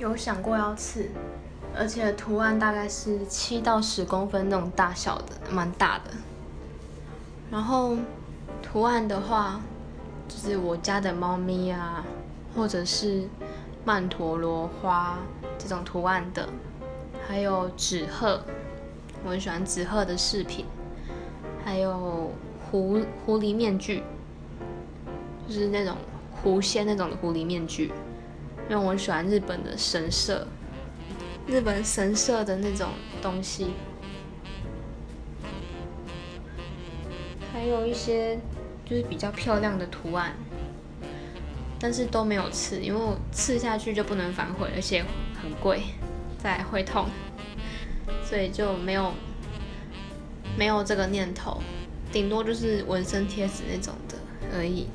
有想过要刺，而且图案大概是七到十公分那种大小的，蛮大的。然后图案的话，就是我家的猫咪啊，或者是曼陀罗花这种图案的，还有纸鹤，我很喜欢纸鹤的饰品，还有狐狐狸面具，就是那种狐仙那种的狐狸面具，因为我喜欢日本的神社，日本神社的那种东西。还有一些就是比较漂亮的图案，但是都没有刺，因为我刺下去就不能反悔，而且很贵，再会痛，所以就没有没有这个念头，顶多就是纹身贴纸那种的而已。